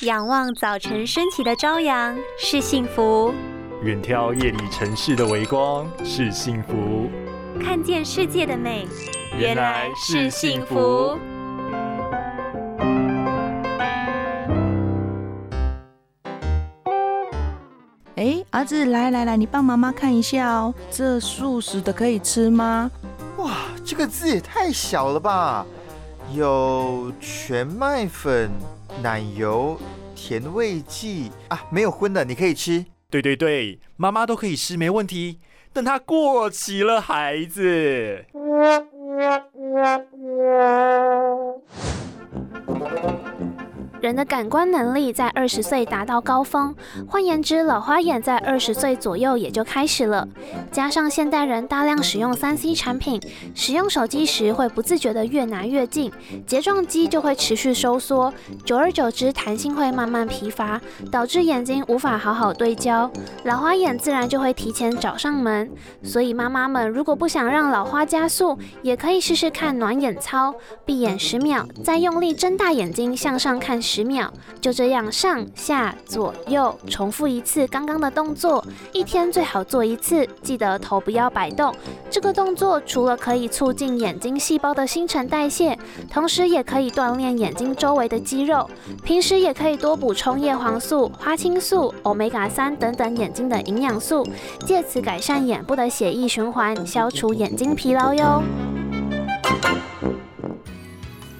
仰望早晨升起的朝阳是幸福，远眺夜里城市的微光是幸福，看见世界的美原来是幸福。哎，儿子，来来来，你帮妈妈看一下哦，这素食的可以吃吗？哇，这个字也太小了吧！有全麦粉。奶油甜味剂啊，没有荤的，你可以吃。对对对，妈妈都可以吃，没问题。但它过期了，孩子。人的感官能力在二十岁达到高峰，换言之，老花眼在二十岁左右也就开始了。加上现代人大量使用三 C 产品，使用手机时会不自觉地越拿越近，睫状肌就会持续收缩，久而久之，弹性会慢慢疲乏，导致眼睛无法好好对焦，老花眼自然就会提前找上门。所以妈妈们如果不想让老花加速，也可以试试看暖眼操，闭眼十秒，再用力睁大眼睛向上看。十秒，就这样上下左右重复一次刚刚的动作，一天最好做一次。记得头不要摆动。这个动作除了可以促进眼睛细胞的新陈代谢，同时也可以锻炼眼睛周围的肌肉。平时也可以多补充叶黄素、花青素、欧米伽三等等眼睛的营养素，借此改善眼部的血液循环，消除眼睛疲劳哟。